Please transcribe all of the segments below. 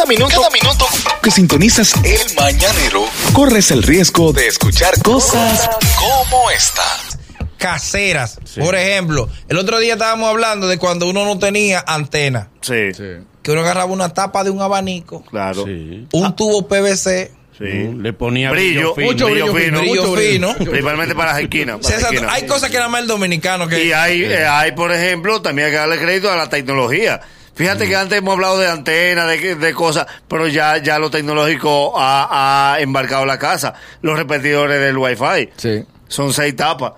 Cada minuto, cada minuto que sintonizas el mañanero, corres el riesgo de escuchar cosas como esta. caseras. Por ejemplo, el otro día estábamos hablando de cuando uno no tenía antena. Sí, Que uno agarraba una tapa de un abanico, claro. Sí. un tubo PVC, Sí. Le ponía Brillo, brillo, fino. mucho brillo, fino. brillo mucho fino. Principalmente para las esquinas. para las César, esquinas. hay cosas que nada más el dominicano que... Y hay, eh, hay, por ejemplo, también hay que darle crédito a la tecnología. Fíjate que antes hemos hablado de antenas, de, de cosas, pero ya, ya lo tecnológico ha, ha embarcado la casa. Los repetidores del Wi-Fi. Sí. Son seis tapas.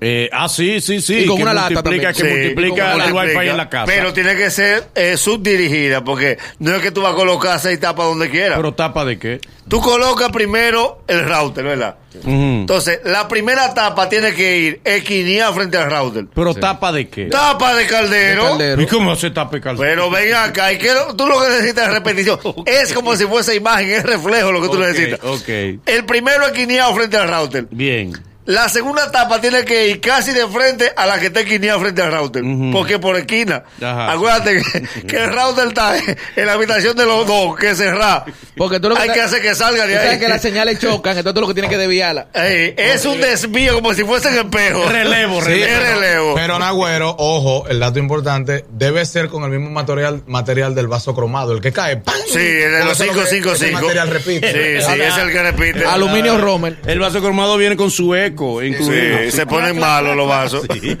Eh, ah, sí, sí, sí. Y con que una lata también. Que Sí, multiplica el wifi en la casa. Pero tiene que ser eh, subdirigida, porque no es que tú vas a colocar seis tapas donde quieras. Pero tapa de qué? Tú colocas primero el router, ¿verdad? Entonces, la primera tapa tiene que ir esquinía frente al router. Pero tapa de qué? Tapa de caldero. De caldero. ¿Y cómo se tapa el calzón? Pero ven acá, y que tú lo que necesitas es repetición. Es como si fuese imagen, es reflejo lo que tú necesitas. ok. El primero esquineado frente al router. Bien. La segunda tapa tiene que ir casi de frente a la que está esquineada frente al router. Porque por esquina. Ajá. Acuérdate que, que el router está en la habitación de los dos, que cerrar. Porque tú lo que Hay te- que hacer que salga de tú sabes ahí. que las señales chocan, entonces tú lo que tienes que desviarla. Ey, es un desvío como si fuese en espejo. Relevo, Sí, relevo. es relevo. Pero Nagüero, ojo, el dato importante, debe ser con el mismo material, material del vaso cromado, el que cae. ¡pam! Sí, el de los eso es lo que- 555. ese material repite. Sí, sí, es el que repite. Aluminio Rommel. El vaso cromado viene con su eco incluido. Sí, se ponen malos los vasos. Sí.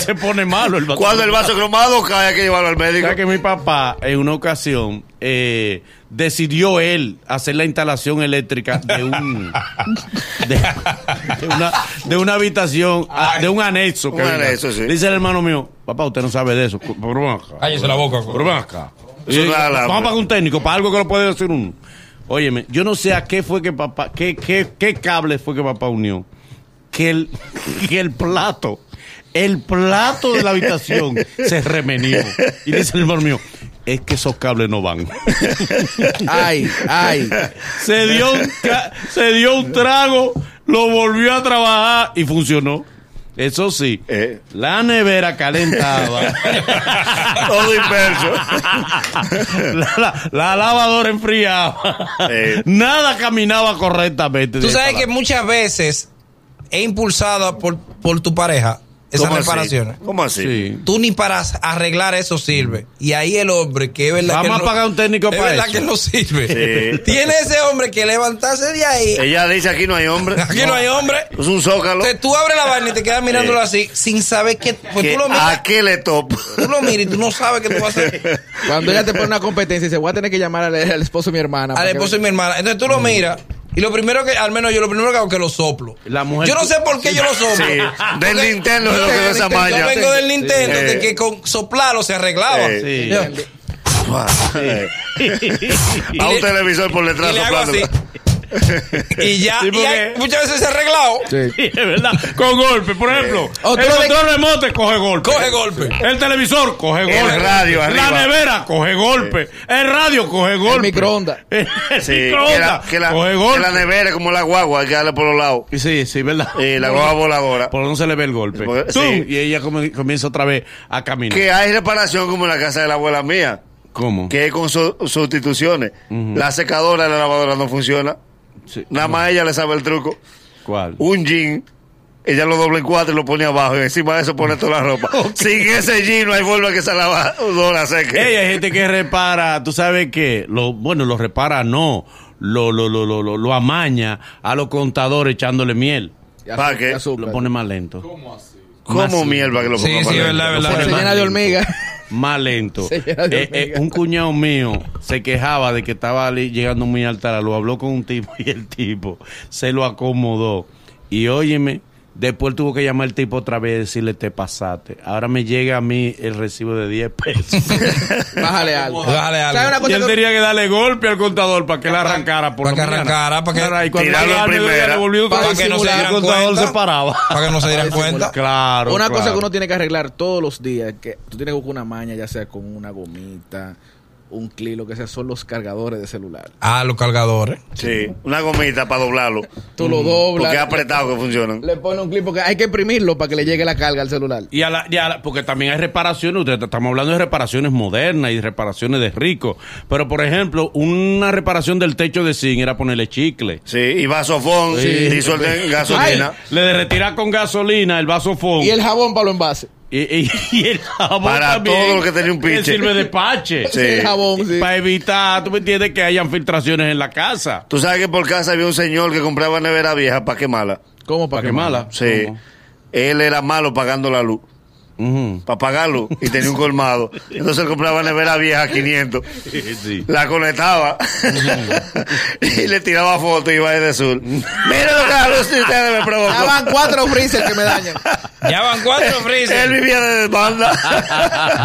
Se pone malo el vaso Cuando el vaso cromado cae, hay que llevarlo al médico. ¿Sabes que mi papá en una ocasión eh, decidió él hacer la instalación eléctrica de un de, de una, de una habitación ah, de un anexo que Un venga. anexo, sí. dice el hermano mío papá usted no sabe de eso Cállese la boca. alambre. vamos a pagar un técnico para algo que lo puede decir uno óyeme yo no sé a qué fue que papá qué, qué, qué cable fue que papá unió que el, que el plato, el plato de la habitación se remenió. Y dice el hermano mío, es que esos cables no van. Ay, ay. Se dio un, se dio un trago, lo volvió a trabajar y funcionó. Eso sí, Eh. la nevera calentaba. Todo inverso. la, la- la lavadora enfriaba. Eh. Nada caminaba correctamente. Tú sabes que muchas veces es impulsada por, por tu pareja esas ¿Cómo así? reparaciones. ¿Cómo así? Sí. Tú ni para arreglar eso sirve. Y ahí el hombre, que es verdad Vamos que a no- pagar un técnico es para verdad eso. que no sirve. Sí. Tiene ese hombre que levantarse de ahí. Ella dice aquí no hay hombre. Aquí no hay hombre. Es un zócalo. Entonces tú abres la vaina y te quedas mirándolo así sin saber qué. Pues que tú lo ¿A miras. qué le topo? Tú lo miras y tú no sabes qué tú vas a hacer. Cuando ella te pone una competencia y dice, voy a tener que llamar al, al esposo de mi hermana. Al esposo que- de mi hermana. Entonces tú lo miras. Y lo primero que, al menos yo, lo primero que hago es que lo soplo. La mujer- yo no sé por qué yo lo soplo. Sí, del Nintendo es lo que ve esa Yo vengo del Nintendo, Eh. de que con soplarlo se arreglaba. Sí. Yo-. A un televisor por detrás soplando. y ya, Sí, y muchas veces se ha arreglado. Sí. Sí, es verdad. Con golpe, por ejemplo. Tú el control remote coge golpe. Coge golpe. El televisor coge El golpe. radio arriba. La nevera coge golpe. El radio coge golpe. microondas. El Sí, que la, que la- coge que golpe. la nevera es como la guagua, hay que darle por los lados. Sí, sí, ¿verdad? Y la guagua voladora. Por no se le ve el golpe. Porque-. Y ella come- comienza otra vez a caminar. Que hay reparación como en la casa de la abuela mía, ¿Cómo? que es con su- sustituciones. La secadora de la lavadora no funciona. Sí. Nada más ella le sabe el truco. ¿Cuál? Un jean, ella lo doble en cuatro y lo pone abajo y encima de eso pone toda la ropa. Sin ese jean no hay forma que esa lavadora seque. Ey, hay gente que repara, tú sabes que, lo, bueno, lo repara no, lo, lo, lo, lo, lo, lo amaña a los contadores echándole miel. ¿Para qué? Lo pone más lento. ¿Cómo mierda que lo Sí, ponga sí, para verdad, verdad. Se llena de hormiga. Más lento. Eh, eh, un cuñado mío se quejaba de que estaba llegando muy alta la luz. Habló con un tipo y el tipo se lo acomodó. Y óyeme, después tuvo que llamar al tipo otra vez y decirle te pasaste. Ahora me llega a mí el recibo de 10 pesos. Bájale algo. Bájale algo. ¿Sabes una y él que- tenía que darle golpe al contador para que la arrancara por Para la que mañana. arrancara, para que- Claro, y cuando Tirarlo llegaba en al mediodía, primera. le volvió Para otra que no se dieran el contador cuenta. se paraba. Para que no se dieran cuenta. Claro. Una cosa que uno tiene que arreglar todos los días, que tú tienes que buscar una maña, ya sea con una gomita, un clic, lo que sea, son los cargadores de celular. Ah, los cargadores. Sí, una gomita para doblarlo. Tú lo doblas. Porque es apretado que funcionan. Le pone un clip porque hay que imprimirlo para que le llegue la carga al celular. Y a la, y a la- porque también hay reparaciones, ustedes estamos hablando de reparaciones modernas y reparaciones de ricos. Pero, por ejemplo, una reparación del techo de zinc era ponerle chicle. Sí, y vasofón, Sí. disuelto en gasolina. Le derretirá con gasolina el vasofón. Y el jabón para los envases. Y, y- y el jabón Para también, todo lo que tenía un pinche. sirve de pache. Sí. El jabón, sí. Para evitar, tú me entiendes, que hayan filtraciones en la casa. Tú sabes que por casa había un señor que compraba nevera vieja para quemarla. ¿Cómo ¿Para para qué mala? Sí. ¿Cómo? Él era malo pagando la luz. Ujú. Para pagarlo. Y tenía un colmado. Entonces él compraba nevera vieja a 500. Sí. La conectaba. y le tiraba fotos y iba de sur. Mira lo que la luz de ustedes me Ya provocó. van cuatro freezer que me dañan. Ya van cuatro Él freezer. vivía de demanda.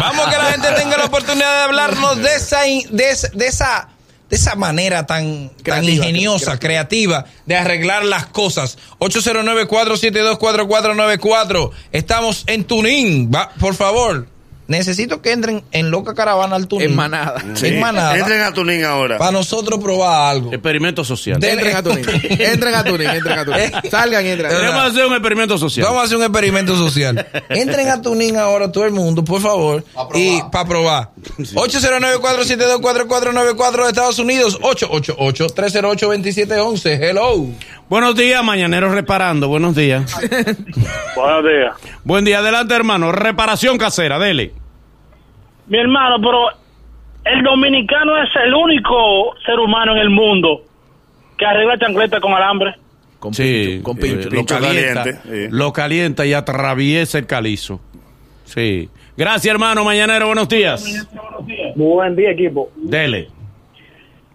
Vamos que la gente tenga la oportunidad de hablarnos de esa, in- de, esa- de esa de esa manera tan, tan Creativa, ingeniosa, creativa de arreglar las cosas. 809-472-4494. Estamos en Tunín. Va, por favor, necesito que entren en Loca Caravana al Tunín. En manada. En manada. Entren a Tunín ahora. Para nosotros probar algo. Experimento social. De- Entren a Tunín. Entren a Tunín, entren a Tunín. Salgan y entren. Queremos hacer un experimento social. Vamos a hacer un experimento social. Entren a Tuning ahora todo el mundo, por favor. y para probar. 809-472-4494 de Estados Unidos. 888-308-2711. Hello. Buenos días, mañaneros reparando. Buenos días. Buenos días. Buen día, adelante, hermano. Reparación casera, dele. Mi hermano, pero el dominicano es el único ser humano en el mundo que arregla chancleta con alambre. Con Sí, pincho, con pincho. eh, lo Pincho calienta, caliente, sí. lo calienta y atraviesa el calizo. Sí. Gracias, hermano. Mañanero, buenos días. Buen día, equipo. Dele.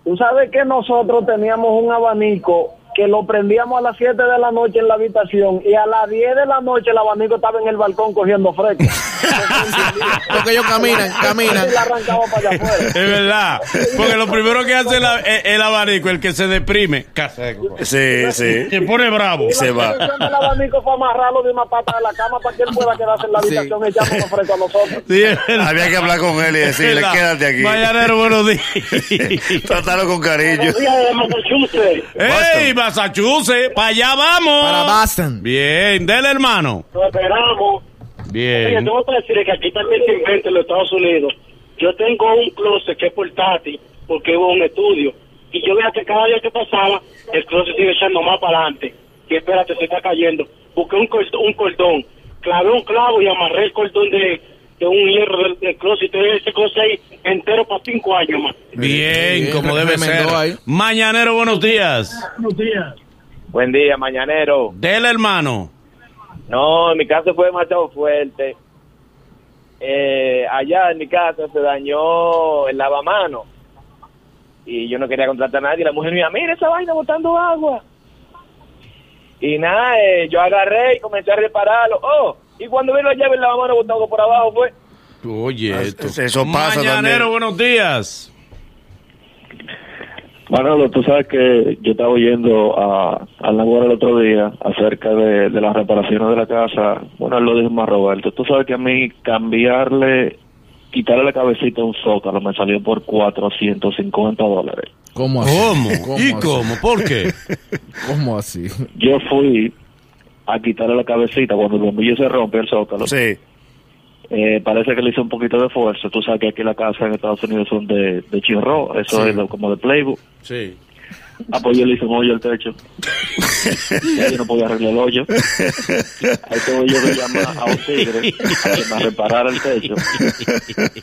Tú sabes que nosotros teníamos un abanico que lo prendíamos a las 7 de la noche en la habitación y a las 10 de la noche el abanico estaba en el balcón cogiendo fresco. Porque ellos caminan, caminan. Y la arrancaba para allá afuera. Es verdad. Porque lo primero que hace la- el, el abanico, el que se deprime, Sí, sí. se pone bravo. Se va. Del abanico fue amarrarlo de una pata de la cama para que él pueda quedarse en la Sí. habitación echándonos fresco a nosotros. Sí. Había que hablar con él y decirle, quédate aquí. Mañanero, buenos días. Tratarlo con cariño. Buenos días de Massachusetts. ¡Ey, Massachusetts! ¡Para allá vamos! Para Boston. Bien, dele, hermano. Lo esperamos. Oye, Bien. tengo que decir que aquí también se inventa en los Estados Unidos. Yo tengo un closet que es portátil porque hubo un estudio. Y yo veía que cada día que pasaba, el closet sigue echando más para adelante. Y espérate, se está cayendo. Busqué un, cor- un cordón, clavé un clavo y amarré el cordón de, de un hierro del, del closet. Y tenía ese closet ahí entero para cinco años más. Bien, Bien, como debe ser. ahí. Mañanero, buenos días. Buenos días. Buen día, mañanero. Dele, hermano. No, en mi caso fue demasiado fuerte. Eh, allá en mi casa se dañó el lavamano. Y yo no quería contratar a nadie. La mujer mía, mira esa vaina botando agua. Y nada, eh, yo agarré y comencé a repararlo. Oh, y cuando vi la llave el lavamano botando por abajo fue... Oye, esto. Eso pasa Mañanero, también. buenos días. Manolo, tú sabes que yo estaba oyendo a, a el otro día acerca de, de las reparaciones de la casa. Bueno, él lo dijo más Roberto. Tú sabes que a mí cambiarle, quitarle la cabecita a un zócalo me salió por 450 dólares. ¿Cómo así? ¿Cómo? ¿Y así? cómo? ¿Por qué? ¿Cómo así? Yo fui a quitarle la cabecita cuando el bombillo se rompe el zócalo. Sí. Eh, parece que le hizo un poquito de fuerza. Tú sabes que aquí las casas en Estados Unidos son de, de chirro, eso es lo- como de playbook. Sí. Ah, pues yo le hice un hoyo al techo. Ya yo no podía arreglar el hoyo. Ahí tuve yo que llamar a un tigre a que me reparara el techo.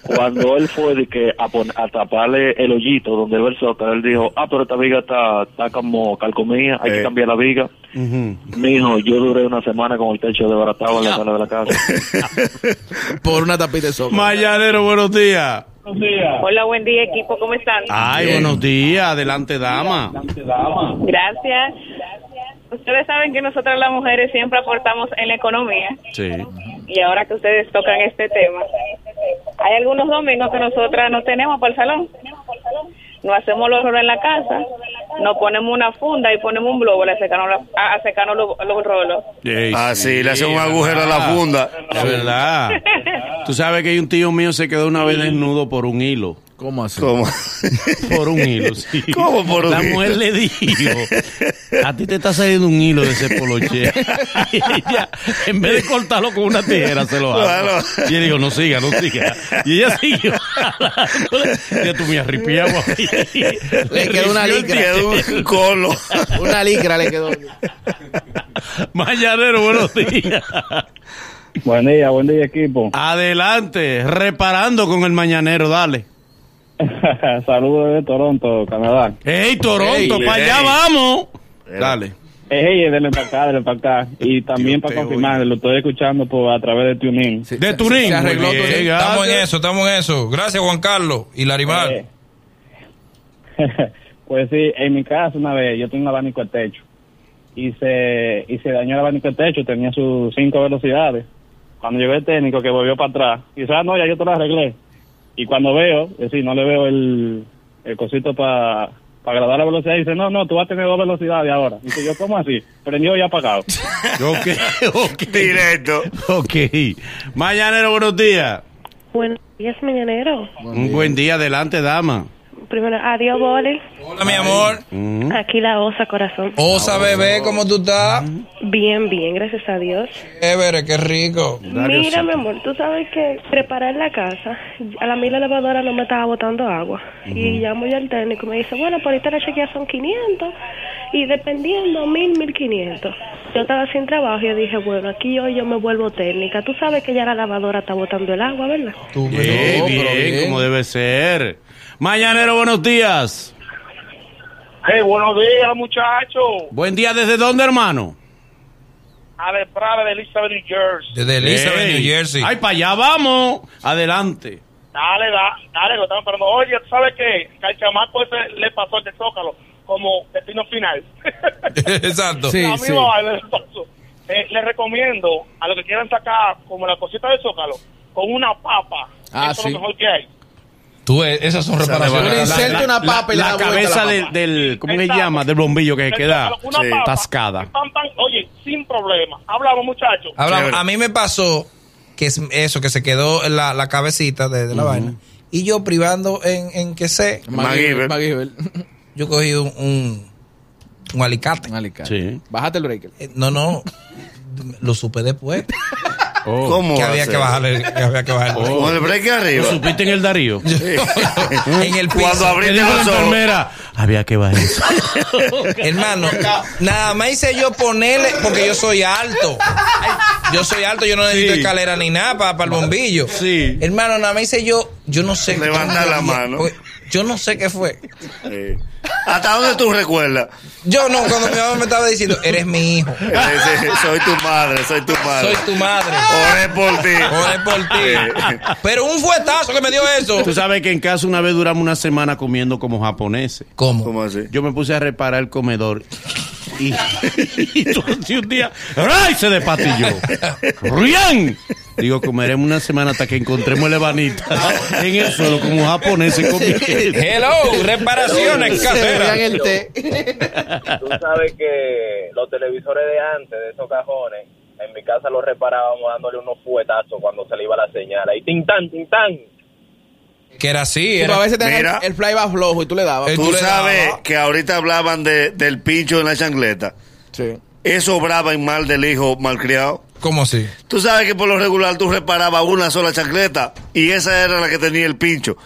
Cuando él fue de que a, pon- a taparle el hoyito donde el zócalo, él dijo, ah, pero esta viga está, está como calcomía, hay Eh. que cambiar la viga. Ujú. Mijo, yo duré una semana con el techo desbaratado en la sala de la casa. Por una tapita de sopa. Mañanero, buenos días. Buenos días. Hola, buen día equipo, ¿cómo están? Ay, buenos días. Adelante, dama. Gracias. Ustedes saben que nosotras las mujeres siempre aportamos en la economía Sí. y ahora que ustedes tocan este tema, hay algunos domingos que nosotras no tenemos para el salón. No hacemos los en la casa, nos ponemos una funda y ponemos un globo a secarnos, la- a, a secarnos los, los rolos. Ey, Ah, sí, le hace un agujero a la funda. Es verdad. Tú sabes que un tío mío se quedó una vez desnudo por un hilo. ¿Cómo así? ¿Cómo? Por un hilo, sí. ¿Cómo por un La hilo? mujer le dijo, a ti te está saliendo un hilo de ese poloche. Y ella, en vez de cortarlo con una tijera, se lo Claro. hace. Y él dijo, no siga, no siga. Y ella siguió. Ya tú me arripiado ahí. Le quedó una licra. Quedó un colo. Una licra le quedó. Mañanero, buenos días. Buen día, buen día, equipo. Adelante, reparando con el mañanero, dale. Saludos desde Toronto, Canadá. ¡Ey, Toronto, para allá vamos! Dale. Ey, denle para acá, denle para acá. Y también para confirmar, lo estoy escuchando por a través de TuneIn. Sí, De. Se arregló bien. Estamos en eso, estamos en eso. Gracias, Juan Carlos y Larimar. Eh, pues sí, en mi casa una vez yo tengo un abanico de techo y se, y se dañó el abanico de techo, tenía sus cinco velocidades. Cuando llegó el técnico que volvió para atrás, y dice, ah, no, ya yo te lo arreglé. Y cuando veo, es decir, no le veo el, el cosito para agradar la velocidad, dice, no, no, tú vas a tener dos velocidades ahora. Dice yo, ¿cómo así? Prendió y apagado. Ok, ok. Directo. Ok. Mañanero, buenos días. Buenos días, mañanero. Un buen día, adelante, dama. Primero, adiós, Bole. Hola, mi amor. Mm. Aquí la osa, corazón. Osa, bebé, ¿cómo tú estás? Bien, bien, gracias a Dios. Chévere, qué rico. Mira, mi amor, tú sabes que preparar la casa, a la mí la lavadora no me estaba botando agua. Y llamo yo al técnico y me dice, bueno, por ahorita la chequea son 500 y dependiendo, 1000, 1500. Yo estaba sin trabajo y yo dije, bueno, aquí yo, yo me vuelvo técnica. Tú sabes que ya la lavadora está botando el agua, ¿verdad? Tú, Bien, no, bien, pero bien. como debe ser. Mañanero, buenos días. Hey, buenos días, muchachos. Buen día, ¿desde dónde, hermano? Ale Prada de Elizabeth, New Jersey. Desde Elizabeth. New Jersey. Ay, para allá vamos. Adelante. Dale, da, dale, lo estamos esperando. Oye, ¿tú sabes qué? Que al chamaco ese le pasó el de Zócalo como destino final. Exacto. Sí, a mí sí. Eh, les recomiendo a los que quieran sacar como la cosita de Zócalo con una papa. Ah, Eso sí. es lo mejor que hay. Tú, esas son reparaciones. inserta una papa y la cabeza la del, ¿cómo se llama? Del bombillo que queda Sí. papa, tascada. oye, sin problema. Hablamos, muchachos. Hablamos, a mí me pasó que es eso, que se quedó en la, la cabecita de, de la vaina. Y yo privando en, en que sé, MacGyver. Yo cogí un, un, un alicate. Un alicate. Sí. Bájate el breaker. Eh, No, no, lo supe después. Oh. ¿Cómo que había que bajarle, que había que bajarle. Con el break arriba. ¿Lo supiste en el Darío? en el piso. Cuando ¿Qué abriste la enfermera? Había que bajar eso. Hermano, nada más hice yo ponerle, porque yo soy alto. Yo soy alto, yo no necesito Sí. escalera ni nada para, el bombillo. Sí. Hermano, nada más hice yo, yo no sé. Levantar la mano. Yo no sé qué fue. Sí. ¿Hasta dónde tú recuerdas? Yo no, cuando mi mamá me estaba diciendo, eres mi hijo, Ese, soy tu madre, soy tu madre. soy tu madre. Oré por ti. Oré por ti. Pero un fuetazo que me dio eso. Tú sabes que en casa una vez duramos una semana comiendo como japoneses. ¿Cómo? ¿Cómo así? Yo me puse a reparar el comedor y, un día ¡ay! se despatilló. ¡Rian! Digo, comeremos una semana hasta que encontremos el ebanita en el suelo como japoneses comiendo. Hello, reparaciones Se vean caseras. el té. Tú sabes que los televisores de antes, de esos cajones, en mi casa los reparábamos dándole unos fuetazos cuando se le iba la señal. Ahí, tintán, tintán. Que era así, Sí, pero era. a veces tenía Mira. el, el flyback flojo y tú le dabas. Eh, Tú tú le sabes dabas. que ahorita hablaban de, del pincho en la chancleta. Sí. Eso obraba en mal del hijo malcriado. ¿Cómo así? Tú sabes que por lo regular tú reparabas una sola chancleta y esa era la que tenía el pincho.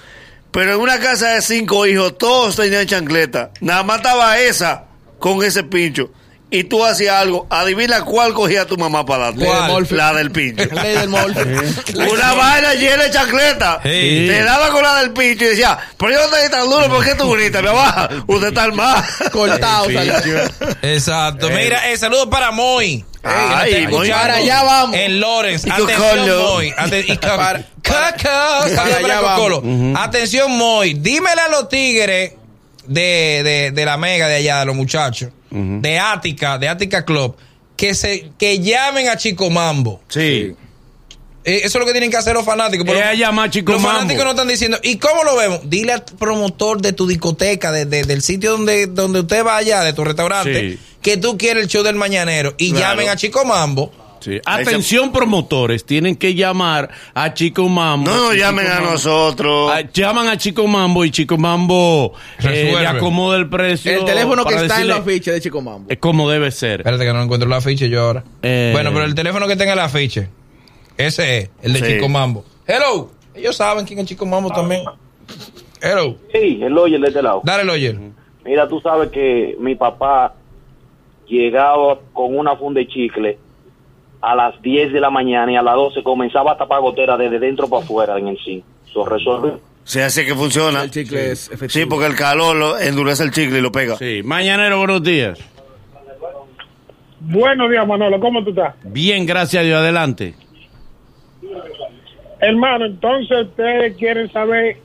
Pero en una casa de cinco hijos todos tenían chancleta. Nada más estaba esa con ese pincho. Y tú hacías algo. Adivina cuál cogía tu mamá para darte. La del pincho. Ley del. Una vaina llena de chancleta. Sí. Te daba con la del pincho y decía, pero yo no estoy tan duro, ¿por qué tú gritas? Mi mamá, usted está armada. Cortado. Exacto. Mira, eh, saludos para Moy. Ay, escuchando Para allá vamos. En Lawrence. Atención. Moy. Aten- y co- Para- Coco. para allá vamos. Atención, Moy. Dímele a los tigres de, de, de la mega de allá, de los muchachos, de Ática, de Ática Club, que se que llamen a Chico Mambo. Sí. Eh, eso es lo que tienen que hacer los fanáticos. pero Ella llama a Chico los Mambo. fanáticos no están diciendo, ¿y cómo lo vemos? Dile al promotor de tu discoteca, de- de- del sitio donde, donde usted vaya, de tu restaurante, Sí. Que tú quieres el show del mañanero. Y Claro. llamen a Chico Mambo Sí. Atención promotores, tienen que llamar a Chico Mambo. No nos Y llamen Chico a Mambo- nosotros. Ah, llaman a Chico Mambo y Chico Mambo eh, Resuelve. le acomoda el precio. El teléfono que está en la ficha de Chico Mambo. Es como debe ser. Espérate que no encuentro el afiche yo ahora. Eh. Bueno, pero el teléfono que tenga el afiche. Ese es, el de Sí. Chico Mambo. Hello. Ellos saben quién es Chico Mambo también. Hello. Sí, el Oyer de este lado. Dale el oyer. Mira, tú sabes que mi papá llegaba con una funda de chicle a las 10 de la mañana y a las 12 comenzaba a tapar gotera desde dentro para afuera en el zinc. Eso resuelve. Se hace que funciona. El chicle es efectivo. Sí, porque el calor lo endurece el chicle y lo pega. Sí. Mañanero, buenos días. Buenos días, Manolo. ¿Cómo tú estás? Bien, gracias a Dios. Adelante. Hermano, entonces ustedes quieren saber...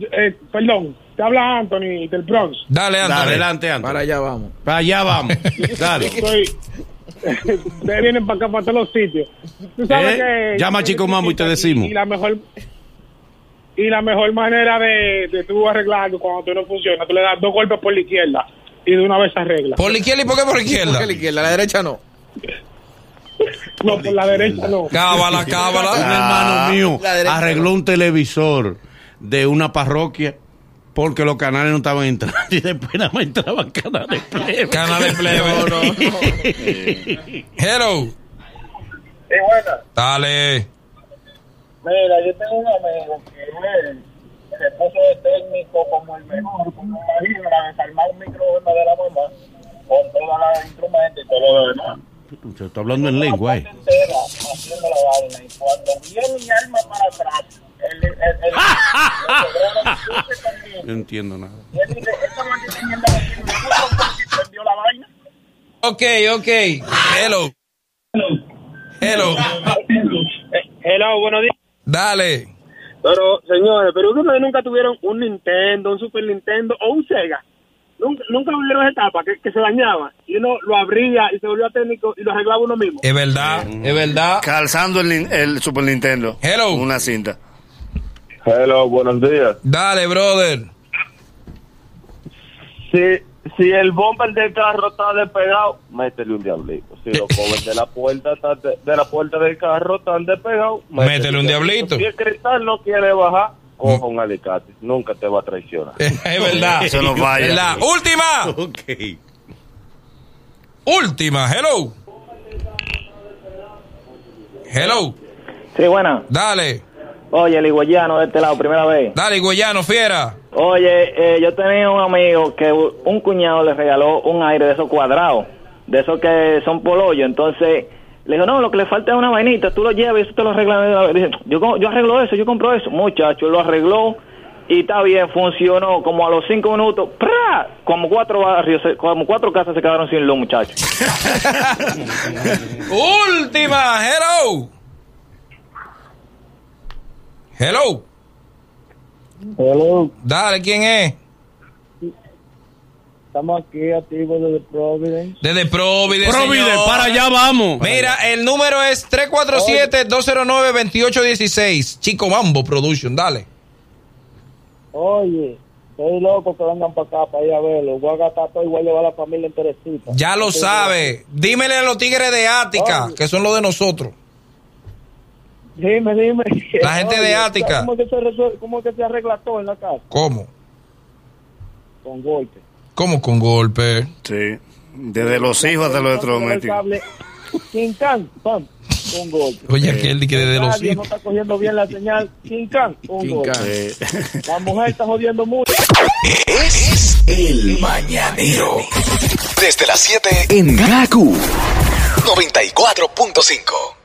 eh, perdón, te habla Anthony del Bronx. Dale, Anthony. Adelante, Antonio. Para allá vamos. Para allá vamos. Dale. Estoy... ustedes vienen para acá, para todos los sitios. Tú sabes ¿Eh? que... Llama a Chico Mambo y te decimos. Y la mejor... Y la mejor manera de, de tú arreglarlo cuando tú no funciona, tú le das dos golpes por la izquierda y de una vez se arregla. ¿Por la izquierda y por qué por la izquierda? Porque la izquierda, la derecha no. No, por la derecha no. Cábala, Un cábala. hermano mío La derecha arregló un televisor de una parroquia porque los canales no estaban entrando y después nada más entraban canales plebe. Canal de plebe. No, no, no. Hello. Sí, buena. Dale. Mira, yo tengo un amigo que él se puso de técnico como el mejor, como marido, para desarmar un micrófono de la mamá, con todos los instrumentos y todo lo demás. Se está hablando en lengua, eh. Entera, haciendo la vaina, y cuando viene mi alma para atrás, el, el, el, el, el, No entiendo nada. Ok, ok. Hello. Hello. Hello, buenos días. Dale. Pero, señores, pero ustedes nunca tuvieron un Nintendo, un Super Nintendo o un Sega. Nunca, nunca vieron esa etapa que, que se dañaba y uno lo abría y se volvía técnico y lo arreglaba uno mismo. Es verdad, es verdad. Calzando el Super Nintendo. Hello. Una cinta. Hello, buenos días. Dale, brother. Si, si el bumper del carro está despegado, métele un diablito. Si los covers de la puerta está de, de la puerta del carro están despegados, Métele un diablito. Si el cristal no quiere bajar, coja un alicate. Nunca te va a traicionar. Es verdad. Eso no falla. Es verdad. Última. Ok. Última. Hello. Hello. Sí, buena. Dale. Oye, el higüeyano de este lado, primera vez. Dale, Guayano, fiera. Oye, eh, yo tenía un amigo que un cuñado le regaló un aire de esos cuadrados, de esos que son polollo. Entonces le dijo, no, lo que le falta es una vainita, tú lo llevas y eso te lo arreglan. de una vez". Dice, yo, yo arreglo eso, yo compro eso. Muchacho, lo arregló y está bien, funcionó. Como a los cinco minutos, ¡pra! como cuatro barrios, como cuatro casas se quedaron sin luz, muchachos. Última. Hello. Hello. Hello, Dale, ¿quién es? estamos aquí activos desde Providence. Desde Providence. Provide, señor. para allá vamos. Mira, el número es 347-209-2816. Chico Mambo Production, dale. Oye, estoy loco que vengan para acá para ir a verlo. Voy a gastar todo y voy a llevar a la familia enterecita. Ya lo sabe. Dímele a los tigres de Ática, Oye. que son los de nosotros. Dime, dime. La gente de Ática. ¿Cómo que, se resuelve- cómo que se arregla todo en la casa? ¿Cómo? Con golpe. ¿Cómo con golpe? Sí. Desde los hijos hasta los El electrodomésticos. cable, Quincán, pam, un golpe. Oye, aquel que desde los Nadie no hijos. está cogiendo bien la señal. Quincán, un Quincán. golpe. Sí. La mujer está jodiendo mucho. Es el mañanero. Desde las 7 en Gaku 94.5.